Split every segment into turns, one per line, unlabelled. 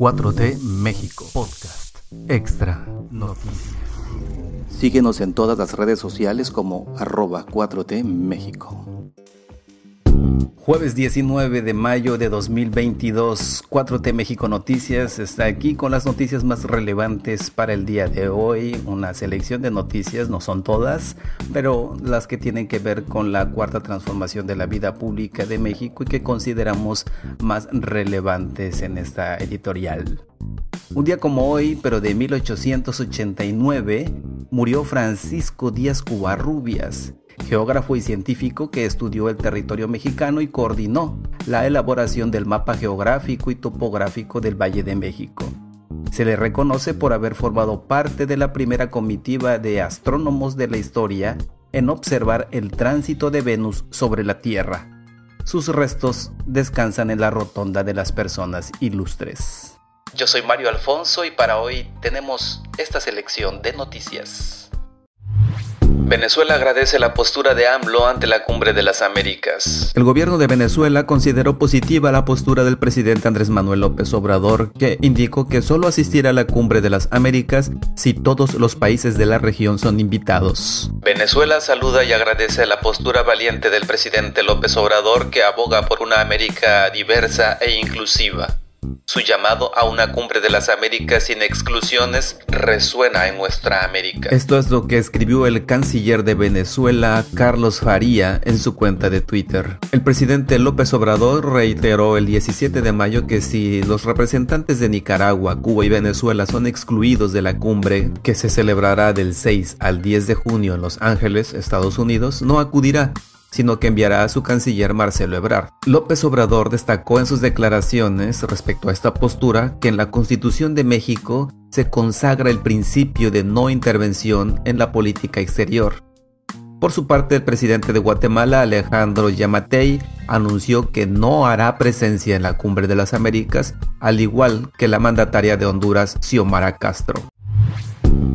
4T México Podcast Extra Noticias.
Síguenos en todas las redes sociales como arroba 4T México.
Jueves 19 de mayo de 2022, 4T México Noticias está aquí con las noticias más relevantes para el día de hoy. Una selección de noticias, no son todas, pero las que tienen que ver con la cuarta transformación de la vida pública de México y que consideramos más relevantes en esta editorial. Un día como hoy, pero de 1889, murió Francisco Díaz Cubarrubias, geógrafo y científico que estudió el territorio mexicano y coordinó la elaboración del mapa geográfico y topográfico del Valle de México. Se le reconoce por haber formado parte de la primera comitiva de astrónomos de la historia en observar el tránsito de Venus sobre la Tierra. Sus restos descansan en la rotonda de las personas ilustres. Yo soy Mario Alfonso y para hoy tenemos esta selección de noticias. Venezuela agradece la postura de AMLO ante la cumbre de las Américas. El gobierno de Venezuela consideró positiva la postura del presidente Andrés Manuel López Obrador, que indicó que solo asistirá a la cumbre de las Américas si todos los países de la región son invitados. Venezuela saluda y agradece la postura valiente del presidente López Obrador que aboga por una América diversa e inclusiva. Su llamado a una cumbre de las Américas sin exclusiones resuena en nuestra América. Esto es lo que escribió el canciller de Venezuela, Carlos Faría, en su cuenta de Twitter. El presidente López Obrador reiteró el 17 de mayo que si los representantes de Nicaragua, Cuba y Venezuela son excluidos de la cumbre, que se celebrará del 6 al 10 de junio en Los Ángeles, Estados Unidos, no acudirá sino que enviará a su canciller Marcelo Ebrard. López Obrador destacó en sus declaraciones respecto a esta postura que en la Constitución de México se consagra el principio de no intervención en la política exterior. Por su parte, el presidente de Guatemala, Alejandro Yamatei, anunció que no hará presencia en la Cumbre de las Américas, al igual que la mandataria de Honduras, Xiomara Castro.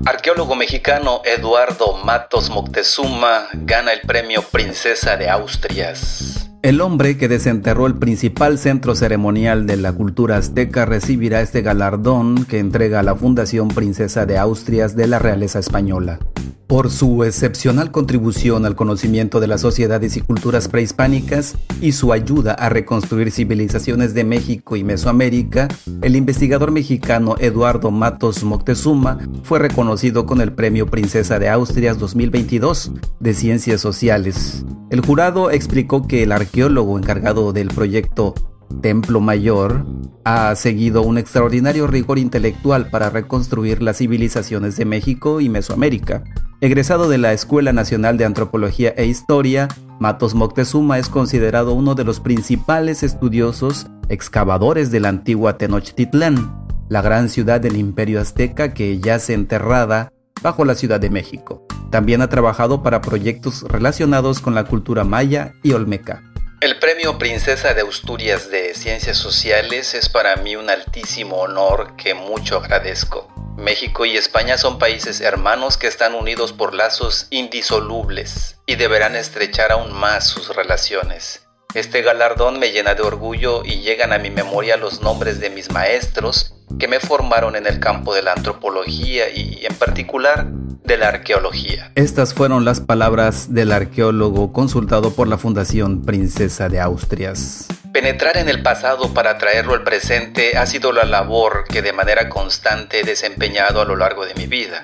Arqueólogo mexicano Eduardo Matos Moctezuma gana el premio Princesa de Austrias. El hombre que desenterró el principal centro ceremonial de la cultura azteca recibirá este galardón que entrega la Fundación Princesa de Austrias de la Realeza Española. Por su excepcional contribución al conocimiento de las sociedades y culturas prehispánicas y su ayuda a reconstruir civilizaciones de México y Mesoamérica, el investigador mexicano Eduardo Matos Moctezuma fue reconocido con el Premio Princesa de Austrias 2022 de Ciencias Sociales. El jurado explicó que el arqueólogo encargado del proyecto Templo Mayor ha seguido un extraordinario rigor intelectual para reconstruir las civilizaciones de México y Mesoamérica. Egresado de la Escuela Nacional de Antropología e Historia, Matos Moctezuma es considerado uno de los principales estudiosos excavadores de la antigua Tenochtitlán, la gran ciudad del imperio azteca que yace enterrada bajo la Ciudad de México. También ha trabajado para proyectos relacionados con la cultura maya y olmeca. El premio Princesa de Asturias de Ciencias Sociales es para mí un altísimo honor que mucho agradezco. México y España son países hermanos que están unidos por lazos indisolubles y deberán estrechar aún más sus relaciones. Este galardón me llena de orgullo y llegan a mi memoria los nombres de mis maestros que me formaron en el campo de la antropología y en particular de la arqueología. Estas fueron las palabras del arqueólogo consultado por la Fundación Princesa de Austrias. Penetrar en el pasado para traerlo al presente ha sido la labor que de manera constante he desempeñado a lo largo de mi vida.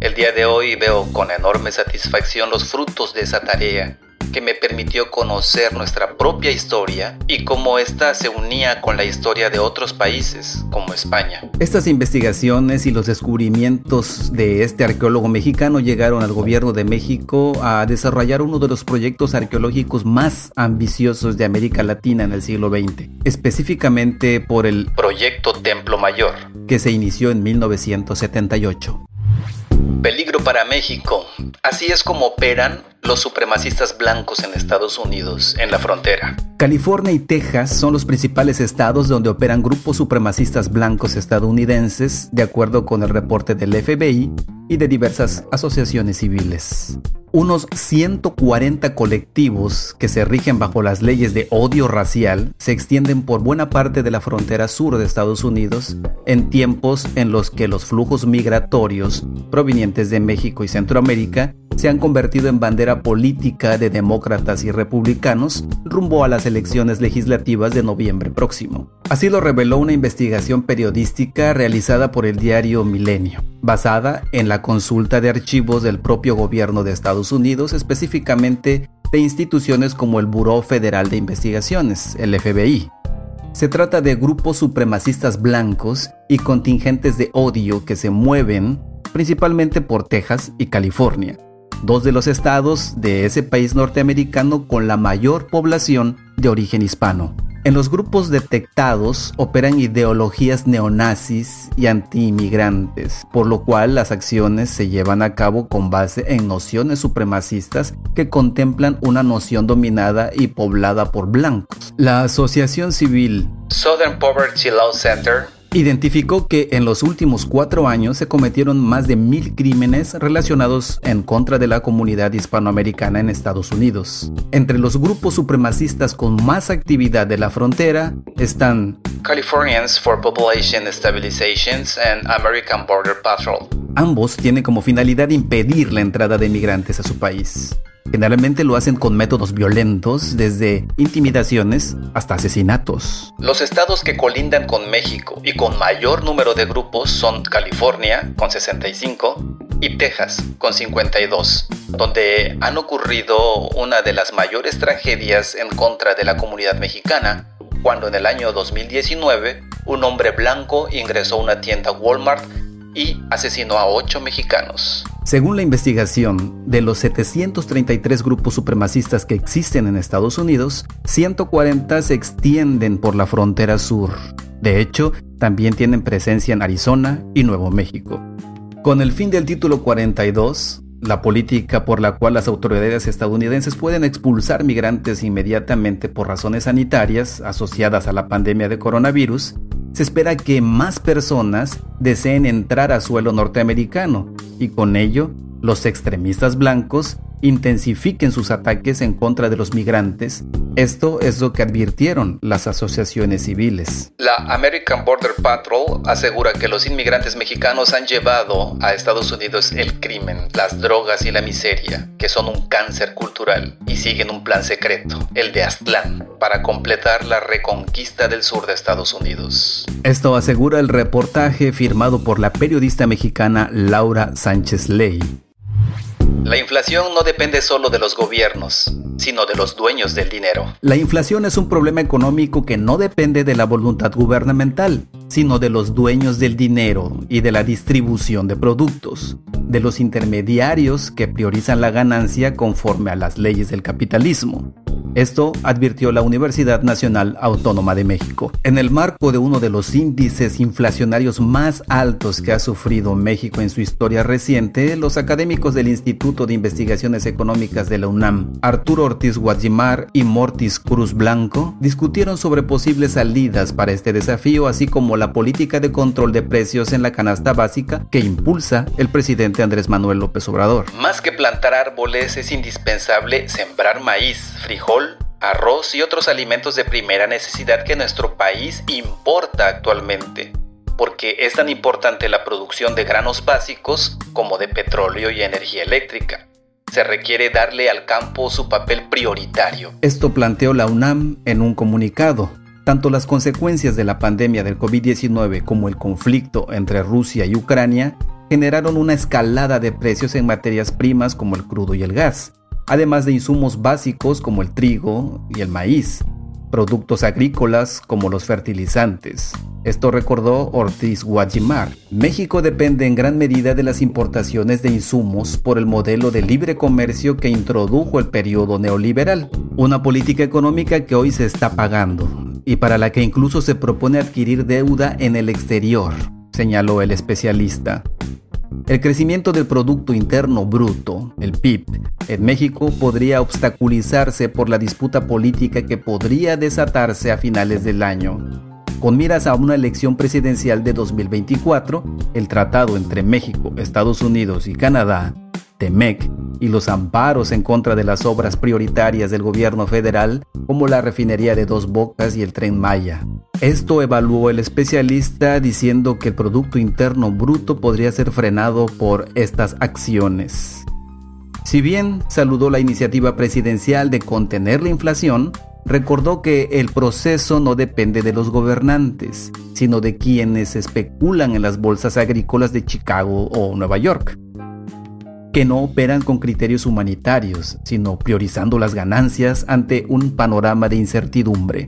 El día de hoy veo con enorme satisfacción los frutos de esa tarea que me permitió conocer nuestra propia historia y cómo ésta se unía con la historia de otros países, como España. Estas investigaciones y los descubrimientos de este arqueólogo mexicano llegaron al gobierno de México a desarrollar uno de los proyectos arqueológicos más ambiciosos de América Latina en el siglo XX, específicamente por el Proyecto Templo Mayor, que se inició en 1978. Peligro para México. Así es como operan los supremacistas blancos en Estados Unidos, en la frontera. California y Texas son los principales estados donde operan grupos supremacistas blancos estadounidenses, de acuerdo con el reporte del FBI y de diversas asociaciones civiles. Unos 140 colectivos que se rigen bajo las leyes de odio racial se extienden por buena parte de la frontera sur de Estados Unidos en tiempos en los que los flujos migratorios provenientes de México y Centroamérica se han convertido en bandera política de demócratas y republicanos rumbo a las elecciones legislativas de noviembre próximo. Así lo reveló una investigación periodística realizada por el diario Milenio, basada en la consulta de archivos del propio gobierno de Estados Unidos, específicamente de instituciones como el Buró Federal de Investigaciones, el FBI. Se trata de grupos supremacistas blancos y contingentes de odio que se mueven principalmente por Texas y California dos de los estados de ese país norteamericano con la mayor población de origen hispano. En los grupos detectados operan ideologías neonazis y antiinmigrantes, por lo cual las acciones se llevan a cabo con base en nociones supremacistas que contemplan una noción dominada y poblada por blancos. La asociación civil Southern Poverty Law Center identificó que en los últimos cuatro años se cometieron más de mil crímenes relacionados en contra de la comunidad hispanoamericana en Estados Unidos. Entre los grupos supremacistas con más actividad de la frontera están Californians for Population Stabilization and American Border Patrol. Ambos tienen como finalidad impedir la entrada de migrantes a su país. Generalmente lo hacen con métodos violentos, desde intimidaciones hasta asesinatos. Los estados que colindan con México y con mayor número de grupos son California, con 65, y Texas, con 52, donde han ocurrido una de las mayores tragedias en contra de la comunidad mexicana, cuando en el año 2019 un hombre blanco ingresó a una tienda Walmart y asesinó a 8 mexicanos. Según la investigación, de los 733 grupos supremacistas que existen en Estados Unidos, 140 se extienden por la frontera sur. De hecho, también tienen presencia en Arizona y Nuevo México. Con el fin del título 42, la política por la cual las autoridades estadounidenses pueden expulsar migrantes inmediatamente por razones sanitarias asociadas a la pandemia de coronavirus, se espera que más personas deseen entrar a suelo norteamericano y con ello los extremistas blancos intensifiquen sus ataques en contra de los migrantes. Esto es lo que advirtieron las asociaciones civiles. La American Border Patrol asegura que los inmigrantes mexicanos han llevado a Estados Unidos el crimen, las drogas y la miseria, que son un cáncer cultural, y siguen un plan secreto, el de Aztlán, para completar la reconquista del sur de Estados Unidos. Esto asegura el reportaje firmado por la periodista mexicana Laura Sánchez Ley la inflación no depende solo de los gobiernos, sino de los dueños del dinero. La inflación es un problema económico que no depende de la voluntad gubernamental, sino de los dueños del dinero y de la distribución de productos, de los intermediarios que priorizan la ganancia conforme a las leyes del capitalismo. Esto advirtió la Universidad Nacional Autónoma de México. En el marco de uno de los índices inflacionarios más altos que ha sufrido México en su historia reciente, los académicos del Instituto de Investigaciones Económicas de la UNAM, Arturo Ortiz Guadimar y Mortis Cruz Blanco, discutieron sobre posibles salidas para este desafío, así como la política de control de precios en la canasta básica que impulsa el presidente Andrés Manuel López Obrador. Más que plantar árboles, es indispensable sembrar maíz, frijol, arroz y otros alimentos de primera necesidad que nuestro país importa actualmente, porque es tan importante la producción de granos básicos como de petróleo y energía eléctrica. Se requiere darle al campo su papel prioritario. Esto planteó la UNAM en un comunicado. Tanto las consecuencias de la pandemia del COVID-19 como el conflicto entre Rusia y Ucrania generaron una escalada de precios en materias primas como el crudo y el gas además de insumos básicos como el trigo y el maíz, productos agrícolas como los fertilizantes. Esto recordó Ortiz Guajimar. México depende en gran medida de las importaciones de insumos por el modelo de libre comercio que introdujo el periodo neoliberal, una política económica que hoy se está pagando y para la que incluso se propone adquirir deuda en el exterior, señaló el especialista. El crecimiento del Producto Interno Bruto, el PIB, en México podría obstaculizarse por la disputa política que podría desatarse a finales del año. Con miras a una elección presidencial de 2024, el tratado entre México, Estados Unidos y Canadá TEMEC y los amparos en contra de las obras prioritarias del gobierno federal, como la refinería de Dos Bocas y el tren Maya. Esto evaluó el especialista diciendo que el Producto Interno Bruto podría ser frenado por estas acciones. Si bien saludó la iniciativa presidencial de contener la inflación, recordó que el proceso no depende de los gobernantes, sino de quienes especulan en las bolsas agrícolas de Chicago o Nueva York que no operan con criterios humanitarios, sino priorizando las ganancias ante un panorama de incertidumbre.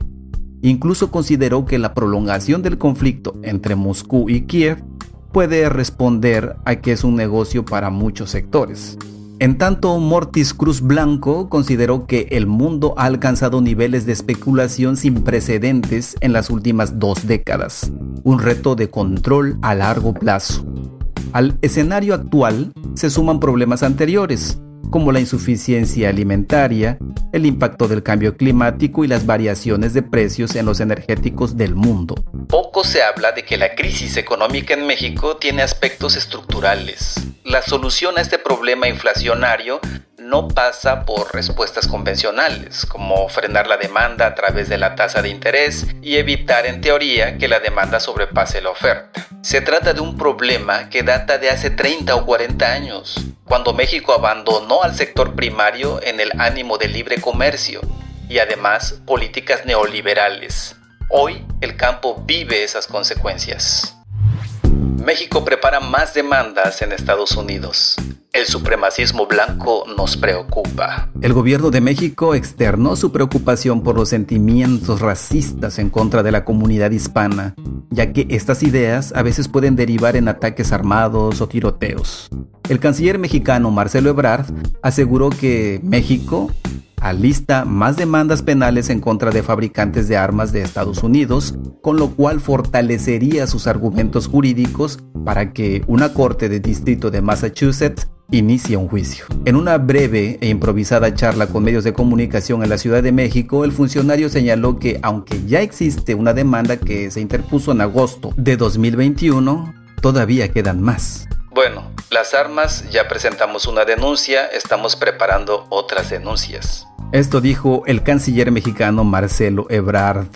Incluso consideró que la prolongación del conflicto entre Moscú y Kiev puede responder a que es un negocio para muchos sectores. En tanto, Mortis Cruz Blanco consideró que el mundo ha alcanzado niveles de especulación sin precedentes en las últimas dos décadas, un reto de control a largo plazo. Al escenario actual se suman problemas anteriores, como la insuficiencia alimentaria, el impacto del cambio climático y las variaciones de precios en los energéticos del mundo.
Poco se habla de que la crisis económica en México tiene aspectos estructurales. La solución a este problema inflacionario no pasa por respuestas convencionales, como frenar la demanda a través de la tasa de interés y evitar en teoría que la demanda sobrepase la oferta. Se trata de un problema que data de hace 30 o 40 años, cuando México abandonó al sector primario en el ánimo de libre comercio y además políticas neoliberales. Hoy el campo vive esas consecuencias. México prepara más demandas en Estados Unidos. El supremacismo blanco nos preocupa.
El gobierno de México externó su preocupación por los sentimientos racistas en contra de la comunidad hispana, ya que estas ideas a veces pueden derivar en ataques armados o tiroteos. El canciller mexicano Marcelo Ebrard aseguró que México alista más demandas penales en contra de fabricantes de armas de Estados Unidos, con lo cual fortalecería sus argumentos jurídicos para que una corte de distrito de Massachusetts inicie un juicio. En una breve e improvisada charla con medios de comunicación en la Ciudad de México, el funcionario señaló que aunque ya existe una demanda que se interpuso en agosto de 2021, todavía quedan más.
Bueno, las armas ya presentamos una denuncia, estamos preparando otras denuncias.
Esto dijo el canciller mexicano Marcelo Ebrard.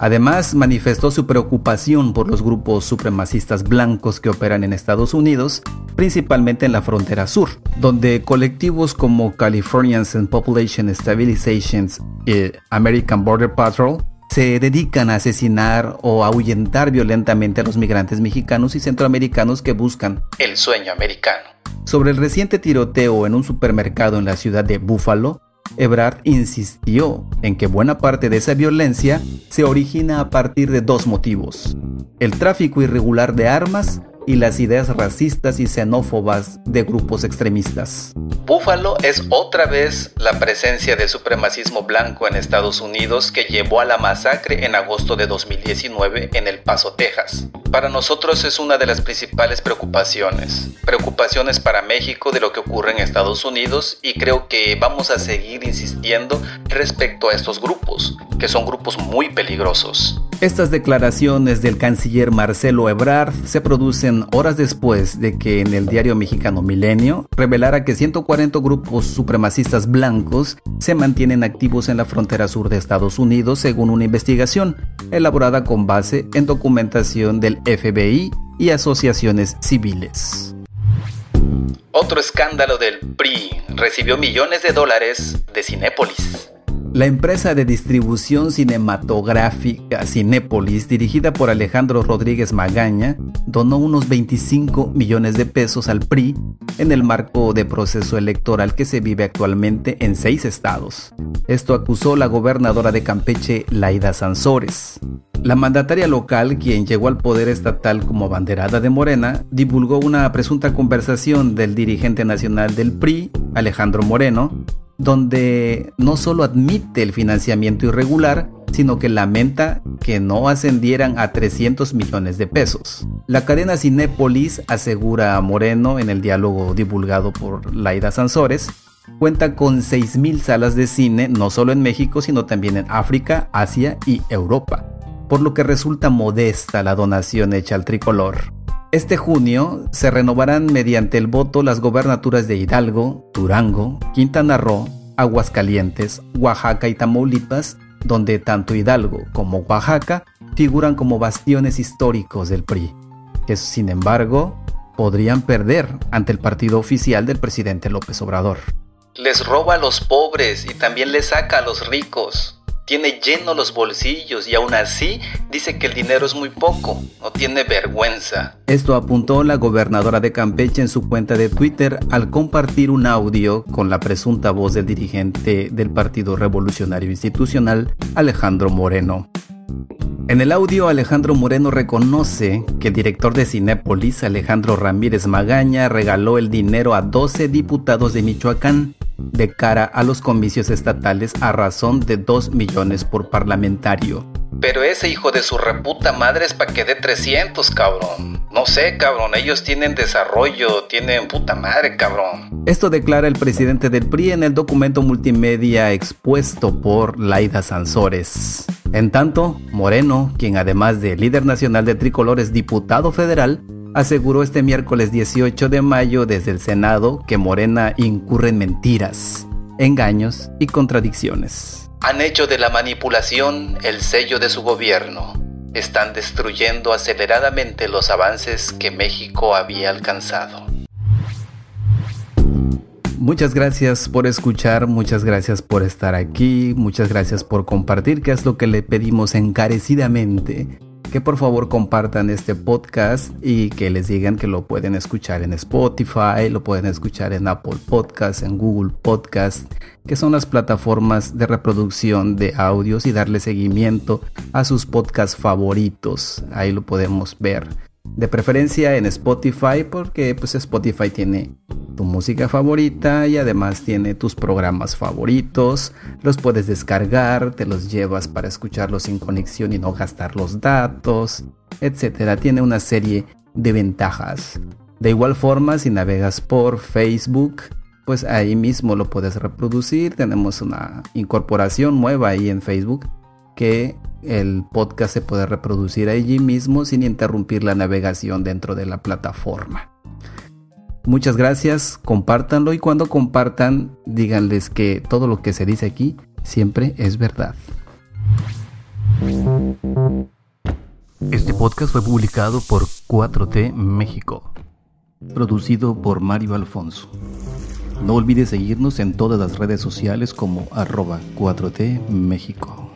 Además, manifestó su preocupación por los grupos supremacistas blancos que operan en Estados Unidos, principalmente en la frontera sur, donde colectivos como Californians and Population Stabilization y American Border Patrol se dedican a asesinar o ahuyentar violentamente a los migrantes mexicanos y centroamericanos que buscan
el sueño americano.
Sobre el reciente tiroteo en un supermercado en la ciudad de Buffalo, Ebrard insistió en que buena parte de esa violencia se origina a partir de dos motivos, el tráfico irregular de armas y las ideas racistas y xenófobas de grupos extremistas.
Búfalo es otra vez la presencia del supremacismo blanco en Estados Unidos que llevó a la masacre en agosto de 2019 en El Paso, Texas. Para nosotros es una de las principales preocupaciones. Preocupaciones para México de lo que ocurre en Estados Unidos y creo que vamos a seguir insistiendo respecto a estos grupos, que son grupos muy peligrosos.
Estas declaraciones del canciller Marcelo Ebrard se producen horas después de que en el diario mexicano Milenio revelara que 140 grupos supremacistas blancos se mantienen activos en la frontera sur de Estados Unidos según una investigación elaborada con base en documentación del FBI y asociaciones civiles.
Otro escándalo del PRI recibió millones de dólares de Cinépolis.
La empresa de distribución cinematográfica Cinépolis, dirigida por Alejandro Rodríguez Magaña, donó unos 25 millones de pesos al PRI en el marco de proceso electoral que se vive actualmente en seis estados. Esto acusó la gobernadora de Campeche, Laida Sansores. La mandataria local, quien llegó al poder estatal como banderada de Morena, divulgó una presunta conversación del dirigente nacional del PRI, Alejandro Moreno, donde no solo admite el financiamiento irregular, sino que lamenta que no ascendieran a 300 millones de pesos. La cadena Cinépolis, asegura a Moreno en el diálogo divulgado por Laida Sansores, cuenta con 6.000 salas de cine no solo en México, sino también en África, Asia y Europa, por lo que resulta modesta la donación hecha al tricolor. Este junio se renovarán mediante el voto las gobernaturas de Hidalgo, Durango, Quintana Roo, Aguascalientes, Oaxaca y Tamaulipas, donde tanto Hidalgo como Oaxaca figuran como bastiones históricos del PRI, que sin embargo podrían perder ante el partido oficial del presidente López Obrador.
Les roba a los pobres y también les saca a los ricos tiene lleno los bolsillos y aún así dice que el dinero es muy poco, no tiene vergüenza.
Esto apuntó la gobernadora de Campeche en su cuenta de Twitter al compartir un audio con la presunta voz del dirigente del Partido Revolucionario Institucional, Alejandro Moreno. En el audio, Alejandro Moreno reconoce que el director de Cinépolis, Alejandro Ramírez Magaña, regaló el dinero a 12 diputados de Michoacán de cara a los comicios estatales a razón de 2 millones por parlamentario.
Pero ese hijo de su reputa madre es para que dé 300, cabrón. No sé, cabrón, ellos tienen desarrollo, tienen puta madre, cabrón.
Esto declara el presidente del PRI en el documento multimedia expuesto por Laida Sansores. En tanto, Moreno, quien además de líder nacional de tricolor es diputado federal, aseguró este miércoles 18 de mayo desde el Senado que Morena incurre en mentiras, engaños y contradicciones.
Han hecho de la manipulación el sello de su gobierno. Están destruyendo aceleradamente los avances que México había alcanzado.
Muchas gracias por escuchar, muchas gracias por estar aquí, muchas gracias por compartir, que es lo que le pedimos encarecidamente que por favor compartan este podcast y que les digan que lo pueden escuchar en Spotify, lo pueden escuchar en Apple Podcast, en Google Podcast, que son las plataformas de reproducción de audios y darle seguimiento a sus podcasts favoritos. Ahí lo podemos ver. De preferencia en Spotify porque pues Spotify tiene tu música favorita y además tiene tus programas favoritos. Los puedes descargar, te los llevas para escucharlos sin conexión y no gastar los datos, etcétera. Tiene una serie de ventajas. De igual forma, si navegas por Facebook, pues ahí mismo lo puedes reproducir. Tenemos una incorporación nueva ahí en Facebook que el podcast se puede reproducir allí mismo sin interrumpir la navegación dentro de la plataforma. Muchas gracias, compártanlo y cuando compartan díganles que todo lo que se dice aquí siempre es verdad.
Este podcast fue publicado por 4T México, producido por Mario Alfonso. No olvides seguirnos en todas las redes sociales como arroba 4T México.